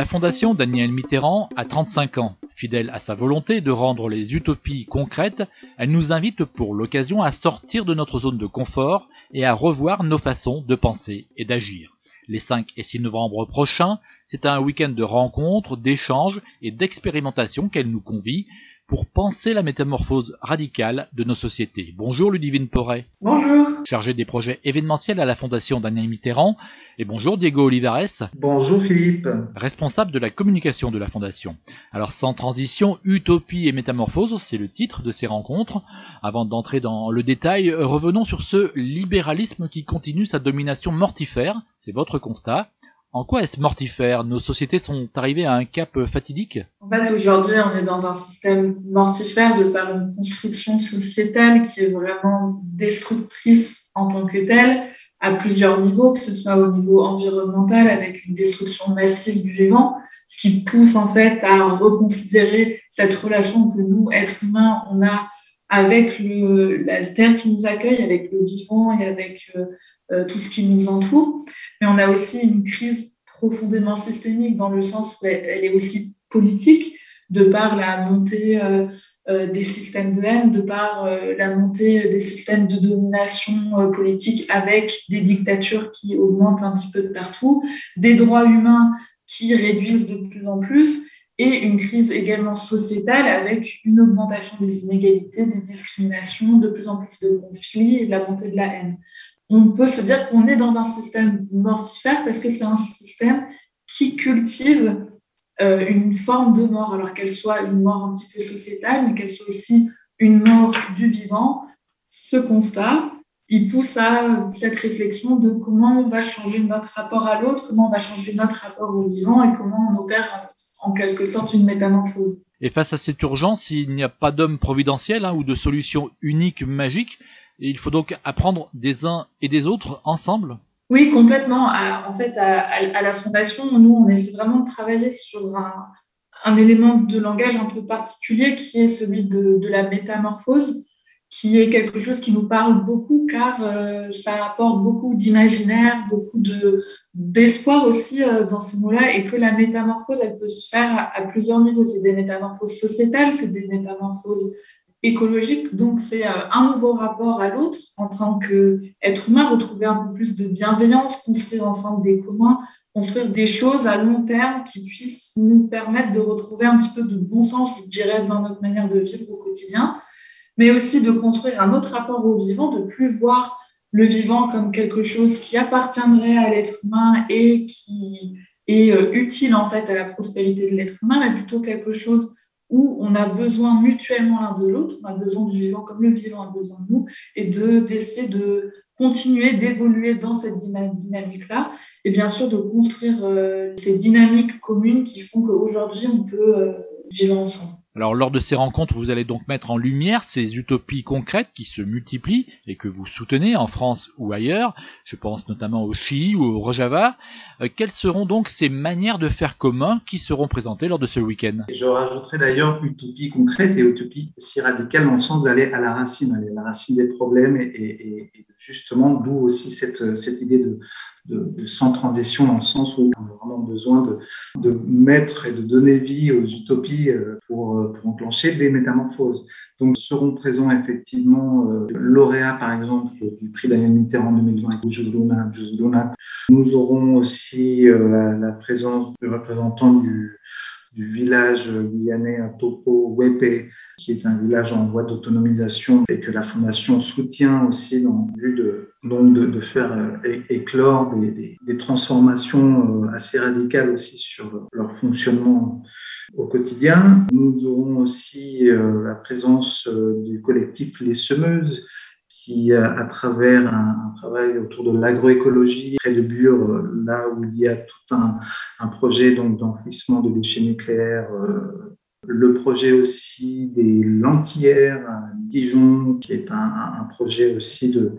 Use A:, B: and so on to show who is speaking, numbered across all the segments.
A: La fondation Daniel Mitterrand a 35 ans. Fidèle à sa volonté de rendre les utopies concrètes, elle nous invite pour l'occasion à sortir de notre zone de confort et à revoir nos façons de penser et d'agir. Les 5 et 6 novembre prochains, c'est un week-end de rencontres, d'échanges et d'expérimentation qu'elle nous convie pour penser la métamorphose radicale de nos sociétés. Bonjour Ludivine Porret.
B: Bonjour.
A: Chargé des projets événementiels à la Fondation Daniel Mitterrand. Et bonjour Diego Olivares.
C: Bonjour Philippe.
A: Responsable de la communication de la Fondation. Alors sans transition, Utopie et Métamorphose, c'est le titre de ces rencontres. Avant d'entrer dans le détail, revenons sur ce libéralisme qui continue sa domination mortifère. C'est votre constat. En quoi est-ce mortifère? Nos sociétés sont arrivées à un cap fatidique?
B: En fait, aujourd'hui, on est dans un système mortifère de par une construction sociétale qui est vraiment destructrice en tant que telle, à plusieurs niveaux, que ce soit au niveau environnemental avec une destruction massive du vivant, ce qui pousse en fait à reconsidérer cette relation que nous, êtres humains, on a avec le, la terre qui nous accueille, avec le vivant et avec euh, tout ce qui nous entoure. Mais on a aussi une crise profondément systémique dans le sens où elle, est aussi politique, de par la montée euh, euh, des systèmes de haine, de par la montée des systèmes de domination politique avec des dictatures qui augmentent un petit peu de partout, des droits humains qui réduisent de plus en plus et une crise également sociétale avec une augmentation des inégalités, des discriminations, de plus en plus de conflits et de la montée de la haine on peut se dire qu'on est dans un système mortifère parce que c'est un système qui cultive euh, une forme de mort, alors qu'elle soit une mort un petit peu sociétale, mais qu'elle soit aussi une mort du vivant. Ce constat, il pousse à cette réflexion de comment on va changer notre rapport à l'autre, comment on va changer notre rapport au vivant et comment on opère en quelque sorte une métamorphose.
A: Et face à cette urgence, il n'y a pas d'homme providentiel hein, ou de solution unique, magique il faut donc apprendre des uns et des autres ensemble
B: Oui, complètement. En fait, à, la Fondation, nous, on essaie vraiment de travailler sur un, élément de langage un peu particulier qui est celui de, la métamorphose, qui est quelque chose qui nous parle beaucoup car euh, ça apporte beaucoup d'imaginaire, beaucoup d'espoir aussi euh, dans ces mots-là et que la métamorphose, elle peut se faire à, à plusieurs niveaux. C'est des métamorphoses sociétales, c'est des métamorphoses écologique. Donc, c'est euh, un nouveau rapport à l'autre en tant qu'être humain, retrouver un peu plus de bienveillance, construire ensemble des communs, construire des choses à long terme qui puissent nous permettre de retrouver un petit peu de bon sens, je dirais, dans notre manière de vivre au quotidien, mais aussi de construire un autre rapport au vivant, de plus voir le vivant comme quelque chose qui appartiendrait à l'être humain et qui est euh, utile en fait à la prospérité de l'être humain, mais plutôt quelque chose où on a besoin mutuellement l'un de l'autre, on a besoin du vivant comme le vivant a besoin de nous, et d'essayer de, continuer d'évoluer dans cette dynamique-là, et bien sûr de construire euh, ces dynamiques communes qui font qu'aujourd'hui on peut euh, vivre ensemble.
A: Alors lors de ces rencontres, vous allez donc mettre en lumière ces utopies concrètes qui se multiplient et que vous soutenez en France ou ailleurs. Je pense notamment au Chili ou au Rojava. Euh, quelles seront donc ces manières de faire commun qui seront présentées lors de ce week-end?
C: Je rajouterai d'ailleurs utopie concrète et utopie aussi radicale dans le sens d'aller à la racine, aller à la racine des problèmes et, et, et justement d'où aussi cette, cette idée de, de, sans transition dans le sens où on a vraiment besoin de, mettre et de donner vie aux utopies euh, pour, euh, pour enclencher des métamorphoses. Donc seront présents effectivement euh, lauréats par exemple du prix Daniel Mitterrand 2020 Nous aurons aussi la, la, présence de représentants du, du village guyanais à Topo Wepe, qui est un village en voie d'autonomisation et que la Fondation soutient aussi dans le but de, donc de, faire euh, éclore des, des, transformations euh, assez radicales aussi sur leur fonctionnement au quotidien. Nous aurons aussi euh, la présence du collectif Les Semeuses, qui, à travers un, travail autour de l'agroécologie près de Bure, là où il y a tout un, un projet d'enfouissement de déchets nucléaires, euh, le projet aussi des lentillères à Dijon, qui est un projet aussi de,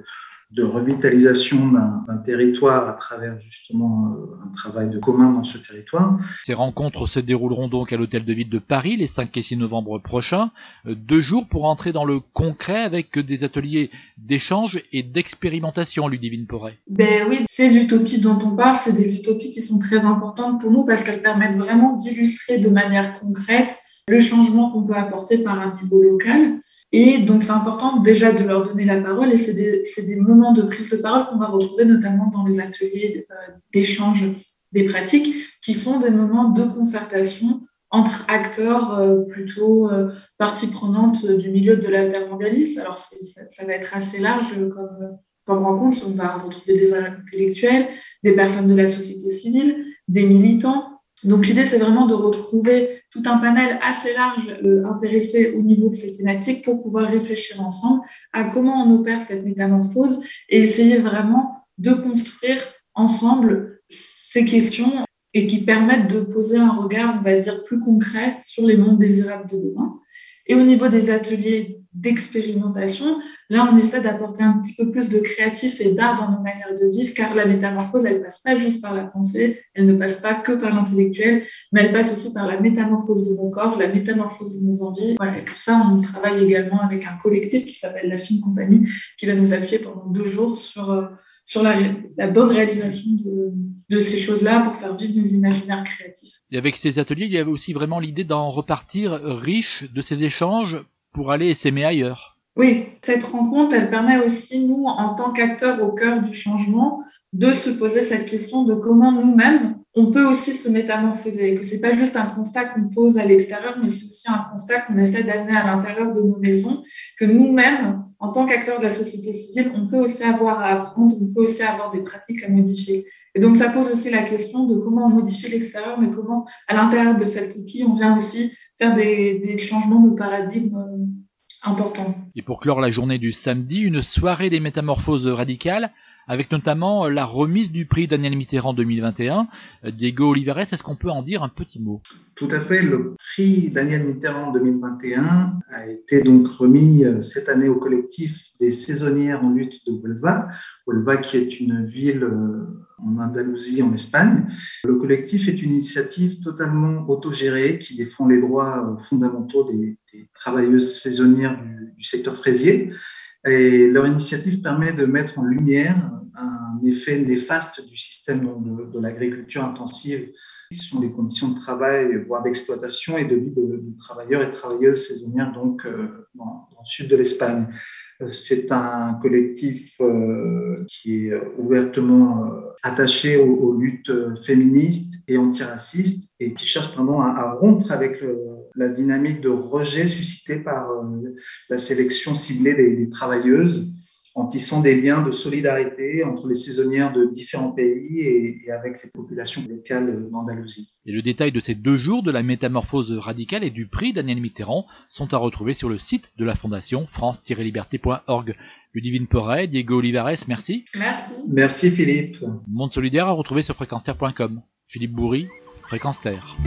C: de revitalisation d'un territoire à travers justement euh, un travail de commun dans ce territoire.
A: Ces rencontres se dérouleront donc à l'Hôtel de Ville de Paris les 5 et 6 novembre prochains. Euh, deux jours pour entrer dans le concret avec des ateliers d'échange et d'expérimentation, Ludivine Porret.
B: Ben oui, ces utopies dont on parle, c'est des utopies qui sont très importantes pour nous parce qu'elles permettent vraiment d'illustrer de manière concrète le changement qu'on peut apporter par un niveau local. Et donc, c'est important déjà de leur donner la parole et c'est des, des, moments de prise de parole qu'on va retrouver notamment dans les ateliers euh, d'échange des pratiques qui sont des moments de concertation entre acteurs euh, plutôt euh, partie prenante du milieu de l'altermondialisme. Alors, ça, ça, va être assez large comme, comme rencontre. On va retrouver des intellectuels, des personnes de la société civile, des militants, donc l'idée, c'est vraiment de retrouver tout un panel assez large euh, intéressé au niveau de ces thématiques pour pouvoir réfléchir ensemble à comment on opère cette métamorphose et essayer vraiment de construire ensemble ces questions et qui permettent de poser un regard, on va dire, plus concret sur les mondes désirables de demain. Et au niveau des ateliers d'expérimentation, là, on essaie d'apporter un petit peu plus de créatif et d'art dans nos manières de vivre, car la métamorphose, elle ne passe pas juste par la pensée, elle ne passe pas que par l'intellectuel, mais elle passe aussi par la métamorphose de nos corps, la métamorphose de nos envies. Voilà, et pour ça, on travaille également avec un collectif qui s'appelle La Fine Compagnie, qui va nous appuyer pendant deux jours sur, euh, sur la, la bonne réalisation de, de ces choses-là pour faire vivre nos imaginaires créatifs.
A: Et avec ces ateliers, il y avait aussi vraiment l'idée d'en repartir riche de ces échanges pour aller s'aimer ailleurs.
B: Oui, cette rencontre, elle permet aussi, nous, en tant qu'acteurs au cœur du changement, de se poser cette question de comment nous-mêmes, on peut aussi se métamorphoser, que c'est pas juste un constat qu'on pose à l'extérieur, mais c'est aussi un constat qu'on essaie d'amener à l'intérieur de nos maisons, que nous-mêmes, en tant qu'acteurs de la société civile, on peut aussi avoir à apprendre, on peut aussi avoir des pratiques à modifier. Et donc, ça pose aussi la question de comment on modifie l'extérieur, mais comment, à l'intérieur de cette coquille, on vient aussi faire des, des changements de paradigme euh, importants.
A: Et pour clore la journée du samedi, une soirée des métamorphoses radicales avec notamment la remise du prix Daniel Mitterrand 2021. Diego Olivares, est-ce qu'on peut en dire un petit mot?
C: Tout à fait. Le prix Daniel Mitterrand 2021 a été donc remis euh, cette année au collectif des saisonnières en lutte de Huelva. Huelva qui est une ville euh, en Andalousie, en Espagne. Le collectif est une initiative totalement autogérée qui défend les droits fondamentaux des, travailleuses saisonnières du secteur fraisier. Et leur initiative permet de mettre en lumière un effet néfaste du système de, l'agriculture intensive, qui sont les conditions de travail, voire d'exploitation et de vie de, travailleurs et travailleuses saisonnières donc, euh, dans, le sud de l'Espagne. Euh, c'est un collectif euh, qui est ouvertement attaché aux, luttes féministes et antiracistes et qui cherche vraiment à, rompre avec la dynamique de rejet suscitée par la sélection ciblée des travailleuses en tissant des liens de solidarité entre les saisonnières de différents pays et, avec les populations locales d'Andalousie.
A: Et le détail de ces deux jours de la métamorphose radicale et du prix Daniel Mitterrand sont à retrouver sur le site de la fondation france-liberté.org. Ludivine Porret, Diego Olivares, merci.
B: Merci.
C: Merci Philippe.
A: Monde solidaire à retrouver sur fréquence Philippe Bourri, Fréquence Terre.